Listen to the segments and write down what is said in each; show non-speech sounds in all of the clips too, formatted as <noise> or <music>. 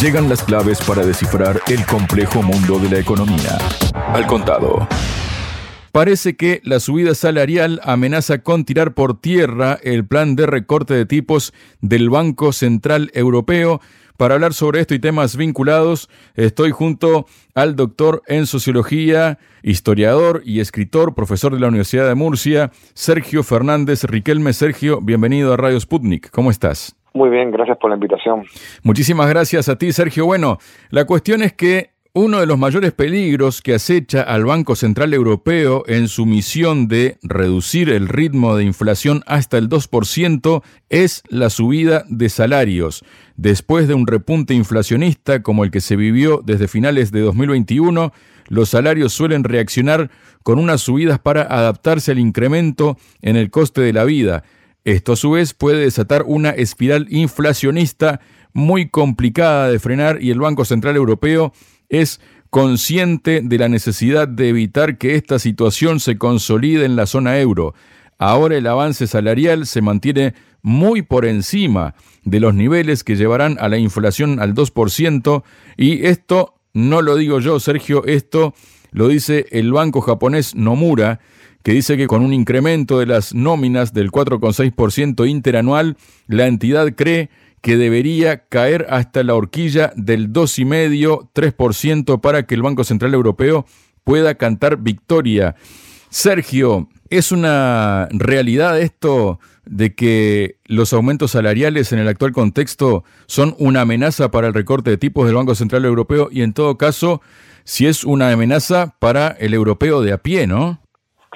Llegan las claves para descifrar el complejo mundo de la economía. Al contado. Parece que la subida salarial amenaza con tirar por tierra el plan de recorte de tipos del Banco Central Europeo. Para hablar sobre esto y temas vinculados, estoy junto al doctor en sociología, historiador y escritor, profesor de la Universidad de Murcia, Sergio Fernández Riquelme. Sergio, bienvenido a Radio Sputnik. ¿Cómo estás? Muy bien, gracias por la invitación. Muchísimas gracias a ti, Sergio. Bueno, la cuestión es que uno de los mayores peligros que acecha al Banco Central Europeo en su misión de reducir el ritmo de inflación hasta el 2% es la subida de salarios. Después de un repunte inflacionista como el que se vivió desde finales de 2021, los salarios suelen reaccionar con unas subidas para adaptarse al incremento en el coste de la vida. Esto a su vez puede desatar una espiral inflacionista muy complicada de frenar y el Banco Central Europeo es consciente de la necesidad de evitar que esta situación se consolide en la zona euro. Ahora el avance salarial se mantiene muy por encima de los niveles que llevarán a la inflación al 2% y esto no lo digo yo, Sergio, esto lo dice el banco japonés Nomura, que dice que con un incremento de las nóminas del 4,6% interanual, la entidad cree que debería caer hasta la horquilla del 2,5-3% para que el Banco Central Europeo pueda cantar victoria. Sergio, ¿es una realidad esto de que los aumentos salariales en el actual contexto son una amenaza para el recorte de tipos del Banco Central Europeo y en todo caso, si es una amenaza para el europeo de a pie, ¿no?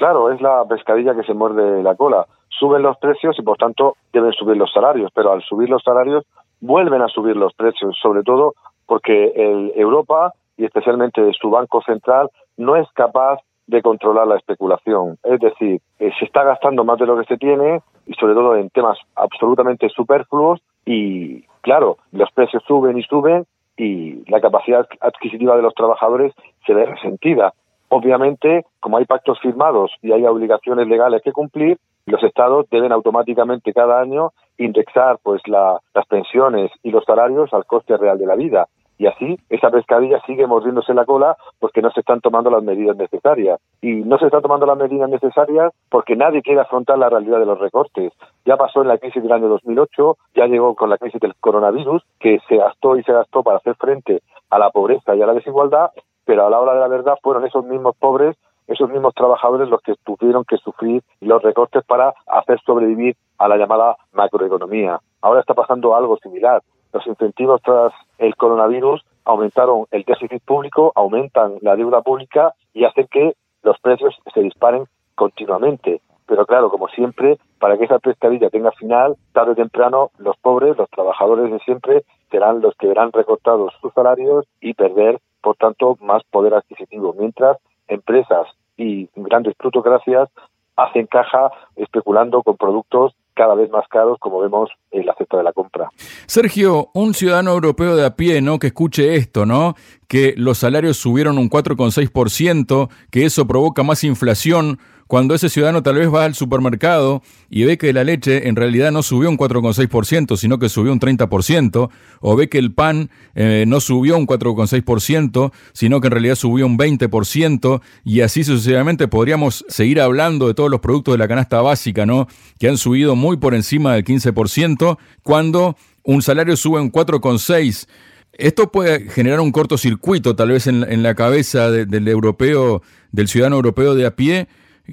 Claro, es la pescadilla que se muerde la cola suben los precios y por tanto deben subir los salarios, pero al subir los salarios vuelven a subir los precios, sobre todo porque el Europa y especialmente su Banco Central no es capaz de controlar la especulación. Es decir, eh, se está gastando más de lo que se tiene y sobre todo en temas absolutamente superfluos y claro, los precios suben y suben y la capacidad adquisitiva de los trabajadores se ve resentida. Obviamente, como hay pactos firmados y hay obligaciones legales que cumplir, los estados deben automáticamente cada año indexar pues las pensiones y los salarios al coste real de la vida y así esa pescadilla sigue mordiéndose la cola porque no se están tomando las medidas necesarias. Y no se están tomando las medidas necesarias porque nadie quiere afrontar la realidad de los recortes. Ya pasó en la crisis del año 2008, ya llegó con la crisis del coronavirus, que se gastó y se gastó para hacer frente a la pobreza y a la desigualdad, pero a la hora de la verdad fueron esos mismos pobres esos mismos trabajadores los que tuvieron que sufrir los recortes para hacer sobrevivir a la llamada macroeconomía. Ahora está pasando algo similar. Los incentivos tras el coronavirus aumentaron el déficit público, aumentan la deuda pública y hacen que los precios se disparen continuamente. Pero claro, como siempre, para que esa pescadilla tenga final, tarde o temprano los pobres, los trabajadores de siempre, serán los que verán recortados sus salarios y perder, por tanto, más poder adquisitivo. Mientras empresas y grandes plutocracias hacen caja especulando con productos cada vez más caros, como vemos en la cesta de la compra. Sergio, un ciudadano europeo de a pie, ¿no? Que escuche esto, ¿no? Que los salarios subieron un 4,6%, que eso provoca más inflación, cuando ese ciudadano tal vez va al supermercado y ve que la leche en realidad no subió un 4,6%, sino que subió un 30%, o ve que el pan eh, no subió un 4,6%, sino que en realidad subió un 20%, y así sucesivamente podríamos seguir hablando de todos los productos de la canasta básica, ¿no? Que han subido muy por encima del 15%, cuando un salario sube un 4,6%. Esto puede generar un cortocircuito tal vez en, la cabeza del europeo, del ciudadano europeo de a pie,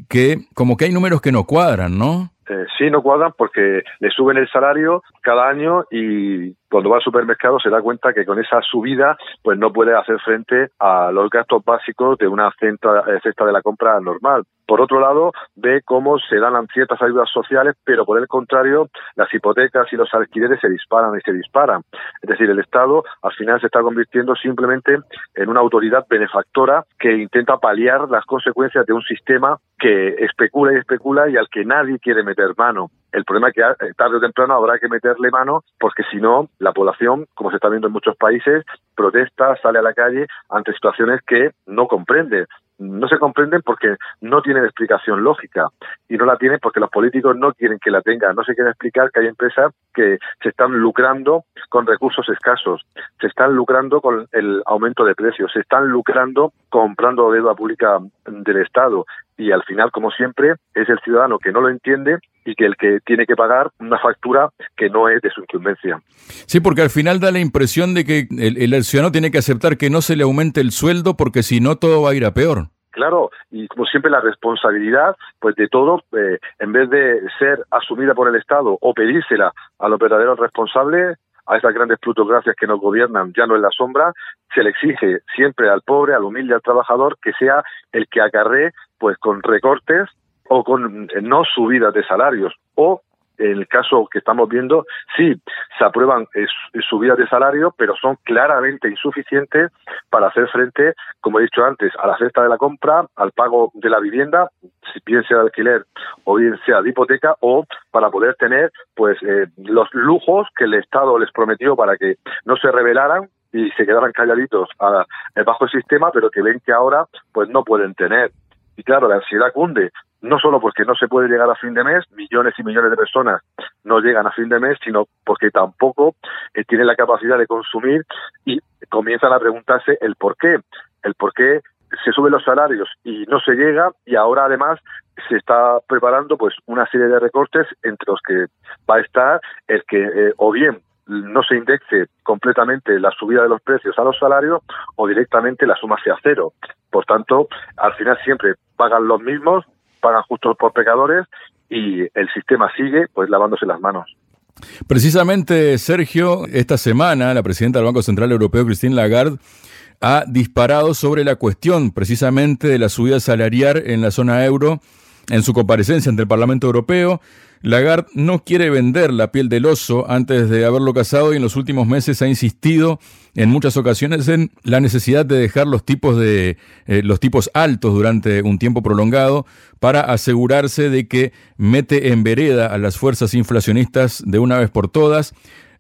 que como que hay números que no cuadran, ¿no? Eh, sí, no cuadran porque le suben el salario cada año y cuando va al supermercado se da cuenta que con esa subida pues no puede hacer frente a los gastos básicos de una cesta, eh, de la compra normal. Por otro lado, ve cómo se dan ciertas ayudas sociales, pero por el contrario, las hipotecas y los alquileres se disparan y se disparan. Es decir, el Estado al final se está convirtiendo simplemente en una autoridad benefactora que intenta paliar las consecuencias de un sistema que especula y especula y al que nadie quiere meter mano. El problema es que eh, tarde o temprano habrá que meterle mano porque si no, la población, como se está viendo en muchos países, protesta, sale a la calle ante situaciones que no comprende no se comprenden porque no tienen explicación lógica y no la tienen porque los políticos no quieren que la tengan. No se quiere explicar que hay empresas que se están lucrando con recursos escasos, se están lucrando con el aumento de precios, se están lucrando comprando deuda pública del Estado y al final, como siempre, es el ciudadano que no lo entiende y que el que tiene que pagar una factura que no es de su incumbencia. Sí, porque al final da la impresión de que el, el ciudadano tiene que aceptar que no se le aumente el sueldo porque si no todo va a ir a peor. Claro, y como siempre la responsabilidad, pues de todo, eh, en vez de ser asumida por el Estado o pedírsela a los verdaderos responsables, a esas grandes plutocracias que nos gobiernan ya no en la sombra, se le exige siempre al pobre, al humilde, al trabajador, que sea el que acarree pues con recortes o con eh, no subidas de salarios o en el caso que estamos viendo, sí, se aprueban subidas de salario, pero son claramente insuficientes para hacer frente, como he dicho antes, a la cesta de la compra, al pago de la vivienda, si bien sea de alquiler o bien sea de hipoteca, o para poder tener pues eh, los lujos que el Estado les prometió para que no se rebelaran y se quedaran calladitos a, bajo el sistema, pero que ven que ahora pues no pueden tener. Y claro, la ansiedad cunde, no solo porque no se puede llegar a fin de mes, millones y millones de personas no llegan a fin de mes, sino porque tampoco eh, tienen la capacidad de consumir y comienzan a preguntarse el por qué, el por qué se suben los salarios y no se llega y ahora además se está preparando pues una serie de recortes entre los que va a estar el que eh, o bien no se indexe completamente la subida de los precios a los salarios o directamente la suma sea cero. Por tanto, al final siempre pagan los mismos pagan justos por pecadores y el sistema sigue pues lavándose las manos. Precisamente, Sergio, esta semana la presidenta del Banco Central Europeo, Christine Lagarde, ha disparado sobre la cuestión precisamente de la subida salarial en la zona euro en su comparecencia ante el Parlamento Europeo. Lagarde no quiere vender la piel del oso antes de haberlo casado y en los últimos meses ha insistido en muchas ocasiones en la necesidad de dejar los tipos de eh, los tipos altos durante un tiempo prolongado para asegurarse de que mete en vereda a las fuerzas inflacionistas de una vez por todas.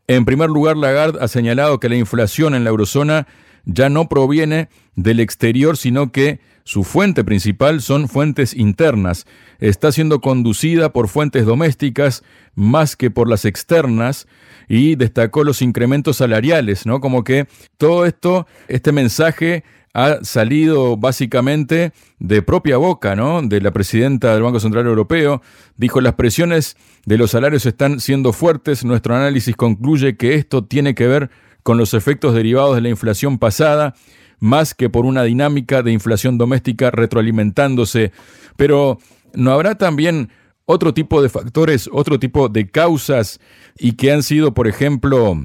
En primer lugar, Lagarde ha señalado que la inflación en la eurozona ya no proviene del exterior, sino que su fuente principal son fuentes internas. Está siendo conducida por fuentes domésticas más que por las externas y destacó los incrementos salariales, ¿no? Como que todo esto, este mensaje ha salido básicamente de propia boca, ¿no? De la presidenta del Banco Central Europeo. Dijo, las presiones de los salarios están siendo fuertes. Nuestro análisis concluye que esto tiene que ver con los efectos derivados de la inflación pasada más que por una dinámica de inflación doméstica retroalimentándose. Pero ¿no habrá también otro tipo de factores, otro tipo de causas y que han sido, por ejemplo,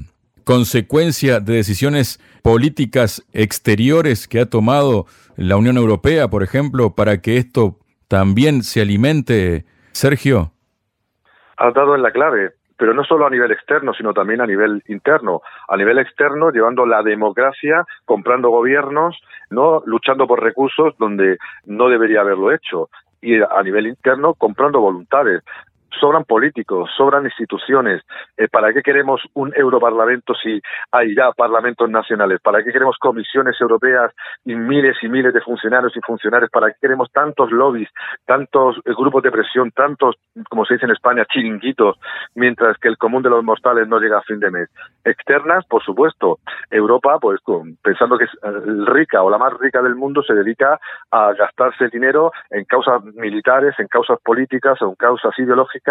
consecuencia de decisiones políticas exteriores que ha tomado la Unión Europea, por ejemplo, para que esto también se alimente, Sergio? Has dado en la clave pero no solo a nivel externo, sino también a nivel interno. A nivel externo, llevando la democracia, comprando gobiernos, no luchando por recursos donde no debería haberlo hecho. Y a nivel interno, comprando voluntades sobran políticos, sobran instituciones. Eh, ¿Para qué queremos un Europarlamento si hay ya parlamentos nacionales? ¿Para qué queremos comisiones europeas y miles y miles de funcionarios y funcionarios? ¿Para qué queremos tantos lobbies, tantos eh, grupos de presión, tantos, como se dice en España, chiringuitos, mientras que el común de los mortales no llega a fin de mes? Externas, por supuesto. Europa, pues pensando que es eh, rica o la más rica del mundo, se dedica a gastarse dinero en causas militares, en causas políticas o en causas ideológicas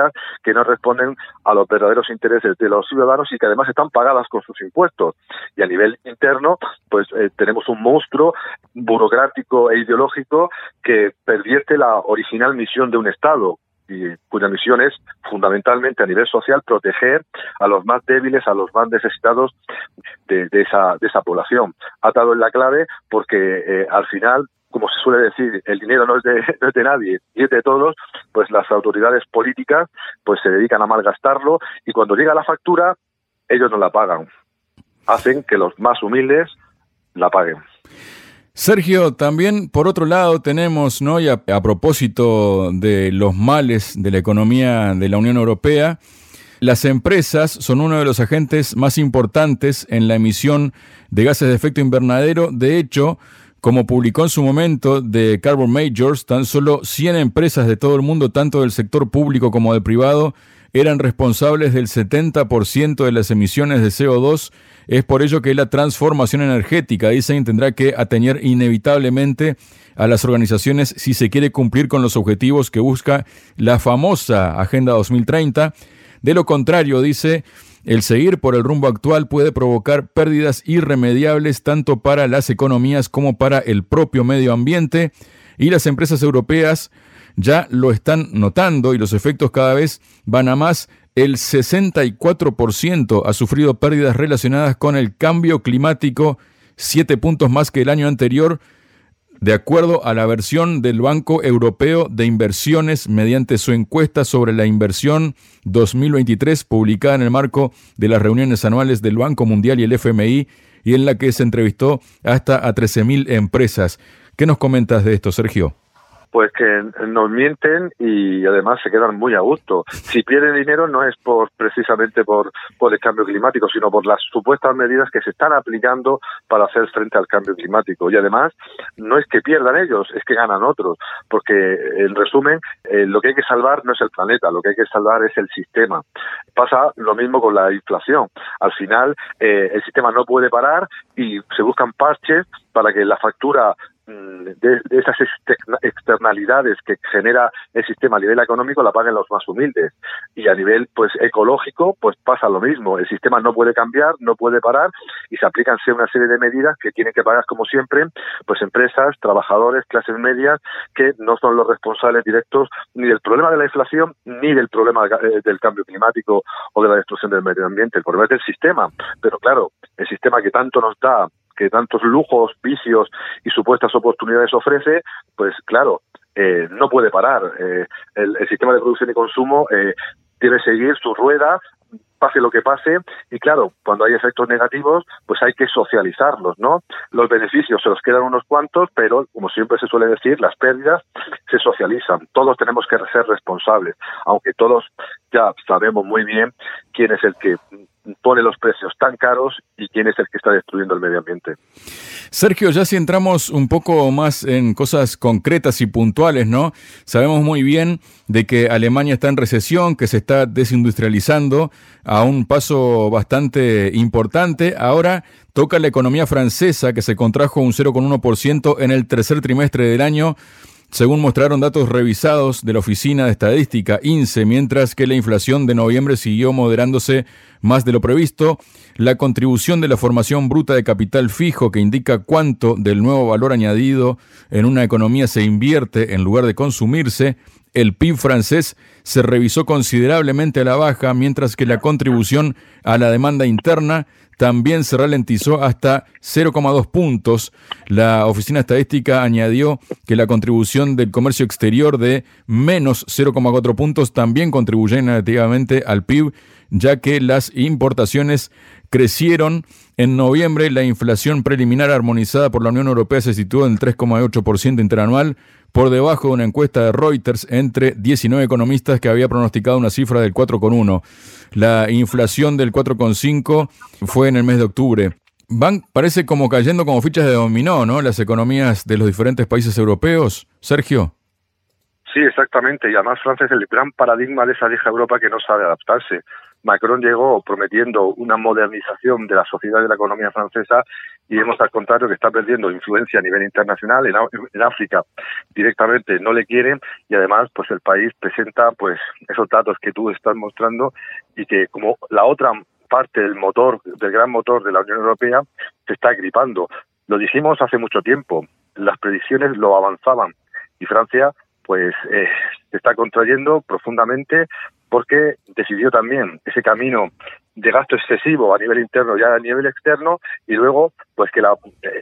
que no responden a los verdaderos intereses de los ciudadanos y que además están pagadas con sus impuestos. Y a nivel interno, pues eh, tenemos un monstruo burocrático e ideológico que pervierte la original misión de un Estado, y cuya misión es fundamentalmente a nivel social proteger a los más débiles, a los más necesitados de, esa, de esa población. Ha dado en la clave porque eh, al final como se suele decir, el dinero no es, de, <laughs> no es de nadie y es de todos, pues las autoridades políticas pues se dedican a malgastarlo y cuando llega la factura, ellos no la pagan. Hacen que los más humildes la paguen. Sergio, también por otro lado tenemos, ¿no? Y a, propósito de los males de la economía de la Unión Europea, las empresas son uno de los agentes más importantes en la emisión de gases de efecto invernadero. De hecho, como publicó en su momento The Carbon Majors, tan solo 100 empresas de todo el mundo, tanto del sector público como del privado, eran responsables del 70% de las emisiones de CO2. Es por ello que la transformación energética, dicen, tendrá que atañer inevitablemente a las organizaciones si se quiere cumplir con los objetivos que busca la famosa Agenda 2030. De lo contrario, dice, el seguir por el rumbo actual puede provocar pérdidas irremediables tanto para las economías como para el propio medio ambiente y las empresas europeas ya lo están notando y los efectos cada vez van a más. El 64% ha sufrido pérdidas relacionadas con el cambio climático, siete puntos más que el año anterior, de acuerdo a la versión del Banco Europeo de Inversiones mediante su encuesta sobre la inversión 2023 publicada en el marco de las reuniones anuales del Banco Mundial y el FMI y en la que se entrevistó hasta a 13.000 empresas. ¿Qué nos comentas de esto, Sergio? Pues que nos mienten y además se quedan muy a gusto. Si pierden dinero no es por precisamente por, por el cambio climático, sino por las supuestas medidas que se están aplicando para hacer frente al cambio climático. Y además no es que pierdan ellos, es que ganan otros, porque en resumen eh, lo que hay que salvar no es el planeta, lo que hay que salvar es el sistema. Pasa lo mismo con la inflación. Al final eh, el sistema no puede parar y se buscan parches para que la factura Mm, de, esas externalidades que genera el sistema a nivel económico la paguen los más humildes. Y a nivel pues ecológico pues pasa lo mismo. El sistema no puede cambiar no puede parar y se aplican una serie de medidas que tienen que pagar como siempre pues empresas trabajadores clases medias que no son los responsables directos ni del problema de la inflación ni del problema eh, del cambio climático o de la destrucción del medio ambiente. El problema es del sistema. Pero claro el sistema que tanto nos da que tantos lujos, vicios y supuestas oportunidades ofrece, pues claro, eh, no puede parar. Eh, el, sistema de producción y consumo eh, debe seguir su rueda pase lo que pase y claro, cuando hay efectos negativos, pues hay que socializarlos, ¿no? Los beneficios se los quedan unos cuantos, pero como siempre se suele decir, las pérdidas se socializan. Todos tenemos que ser responsables, aunque todos ya sabemos muy bien quién es el que pone los precios tan caros y quién es el que está destruyendo el medio ambiente. Sergio, ya si entramos un poco más en cosas concretas y puntuales, ¿no? Sabemos muy bien de que Alemania está en recesión, que se está desindustrializando a un paso bastante importante. Ahora toca la economía francesa, que se contrajo un 0,1% en el tercer trimestre del año según mostraron datos revisados de la Oficina de Estadística INSE, mientras que la inflación de noviembre siguió moderándose más de lo previsto, la contribución de la formación bruta de capital fijo, que indica cuánto del nuevo valor añadido en una economía se invierte en lugar de consumirse, el PIB francés se revisó considerablemente a la baja, mientras que la contribución a la demanda interna también se ralentizó hasta 0,2 puntos. La Oficina Estadística añadió que la contribución del comercio exterior de menos 0,4 puntos también contribuyó negativamente al PIB, ya que las importaciones crecieron. En noviembre la inflación preliminar armonizada por la Unión Europea se situó en el 3,8% interanual, por debajo de una encuesta de Reuters entre 19 economistas que había pronosticado una cifra del 4,1. La inflación del 4,5 fue en el mes de octubre. Van, parece como cayendo como fichas de dominó, ¿no? Las economías de los diferentes países europeos. Sergio. Sí, exactamente. Y además Francia es el gran paradigma de esa vieja Europa que no sabe adaptarse. Macron llegó prometiendo una modernización de la sociedad y de la economía francesa y vemos al contrario que está perdiendo influencia a nivel internacional. En, África directamente no le quieren y además pues el país presenta pues esos datos que tú estás mostrando y que como la otra parte del motor del gran motor de la Unión Europea se está gripando. Lo dijimos hace mucho tiempo las predicciones lo avanzaban y Francia pues eh, se está contrayendo profundamente porque decidió también ese camino de gasto excesivo a nivel interno y a nivel externo y luego pues que la,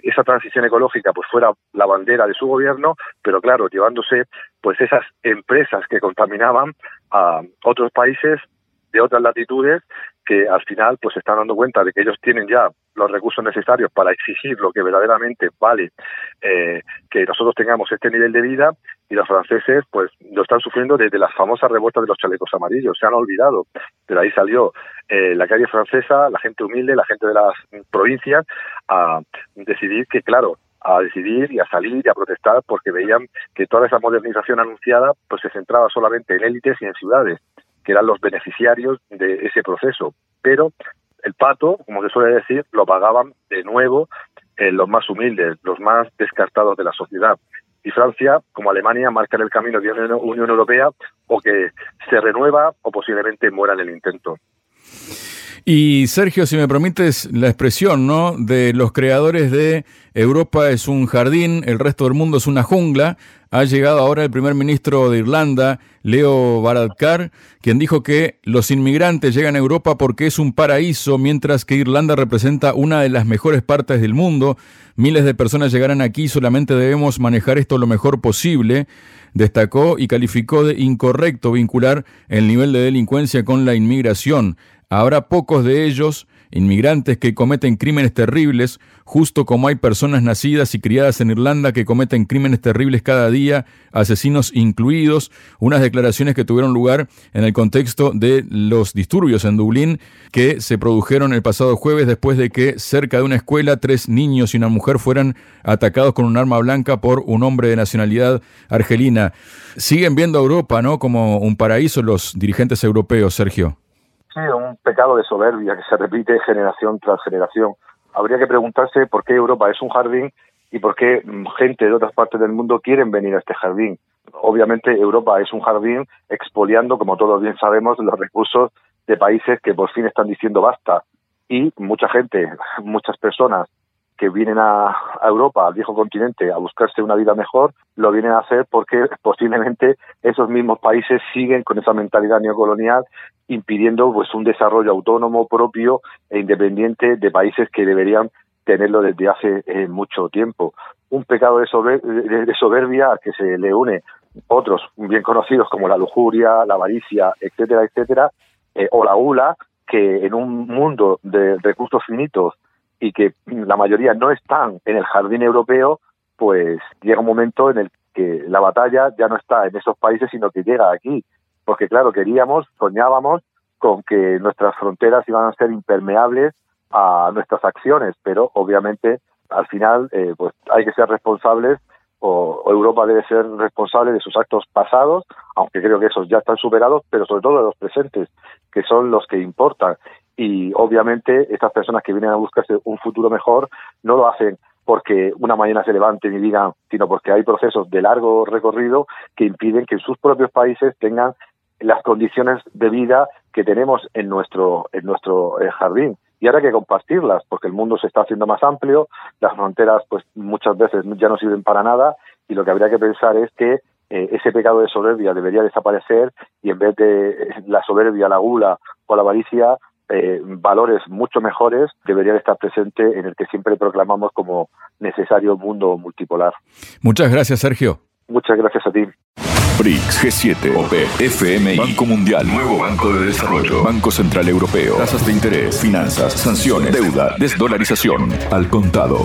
esa transición ecológica pues fuera la bandera de su gobierno pero claro llevándose pues esas empresas que contaminaban a otros países de otras latitudes que al final pues se están dando cuenta de que ellos tienen ya los recursos necesarios para exigir lo que verdaderamente vale eh, que nosotros tengamos este nivel de vida y los franceses pues lo están sufriendo desde las famosas revueltas de los chalecos amarillos, se han olvidado, pero ahí salió eh, la calle francesa, la gente humilde, la gente de las provincias a decidir que claro, a decidir y a salir y a protestar porque veían que toda esa modernización anunciada pues se centraba solamente en élites y en ciudades, que eran los beneficiarios de ese proceso. Pero el pato, como se suele decir, lo pagaban de nuevo eh, los más humildes, los más descartados de la sociedad y Francia, como Alemania, marcan el camino de la Unión Europea o que se renueva o posiblemente muera en el intento. Y Sergio, si me permites la expresión, ¿no? De los creadores de Europa es un jardín, el resto del mundo es una jungla. Ha llegado ahora el primer ministro de Irlanda, Leo Varadkar, quien dijo que los inmigrantes llegan a Europa porque es un paraíso, mientras que Irlanda representa una de las mejores partes del mundo. Miles de personas llegarán aquí, solamente debemos manejar esto lo mejor posible. Destacó y calificó de incorrecto vincular el nivel de delincuencia con la inmigración. Habrá pocos de ellos, inmigrantes que cometen crímenes terribles, justo como hay personas nacidas y criadas en Irlanda que cometen crímenes terribles cada día, asesinos incluidos, unas declaraciones que tuvieron lugar en el contexto de los disturbios en Dublín que se produjeron el pasado jueves después de que cerca de una escuela tres niños y una mujer fueran atacados con un arma blanca por un hombre de nacionalidad argelina. Siguen viendo a Europa, ¿no? como un paraíso los dirigentes europeos, Sergio. Sí, un pecado de soberbia que se repite generación tras generación. Habría que preguntarse por qué Europa es un jardín y por qué mm, gente de otras partes del mundo quieren venir a este jardín. Obviamente Europa es un jardín expoliando, como todos bien sabemos, los recursos de países que por fin están diciendo basta. Y mucha gente, <laughs> muchas personas que vienen a, Europa, al viejo continente, a buscarse una vida mejor, lo vienen a hacer porque <laughs> posiblemente esos mismos países siguen con esa mentalidad neocolonial impidiendo pues un desarrollo autónomo propio e independiente de países que deberían tenerlo desde hace eh, mucho tiempo. Un pecado de, soberbia que se le une otros bien conocidos como la lujuria, la avaricia, etcétera, etcétera, eh, o la gula, que en un mundo de recursos finitos y que la mayoría no están en el jardín europeo, pues llega un momento en el que la batalla ya no está en esos países, sino que llega aquí porque claro, queríamos, soñábamos con que nuestras fronteras iban a ser impermeables a nuestras acciones, pero obviamente al final eh, pues hay que ser responsables o, Europa debe ser responsable de sus actos pasados, aunque creo que esos ya están superados, pero sobre todo de los presentes, que son los que importan. Y obviamente estas personas que vienen a buscarse un futuro mejor no lo hacen porque una mañana se levanten y digan, sino porque hay procesos de largo recorrido que impiden que sus propios países tengan las condiciones de vida que tenemos en nuestro, en nuestro eh, jardín. Y ahora hay que compartirlas, porque el mundo se está haciendo más amplio, las fronteras pues muchas veces ya no sirven para nada, y lo que habría que pensar es que eh, ese pecado de soberbia debería desaparecer y en vez de eh, la soberbia, la gula o la avaricia, valores mucho mejores deberían estar presentes en el que siempre proclamamos como necesario mundo multipolar. Muchas gracias, Sergio. Muchas gracias a ti. BRICS, G7, OP, FMI, Banco Mundial, Nuevo Banco de Desarrollo, Banco Central Europeo, tasas de interés, finanzas, sanciones, deuda, desdolarización, al contado.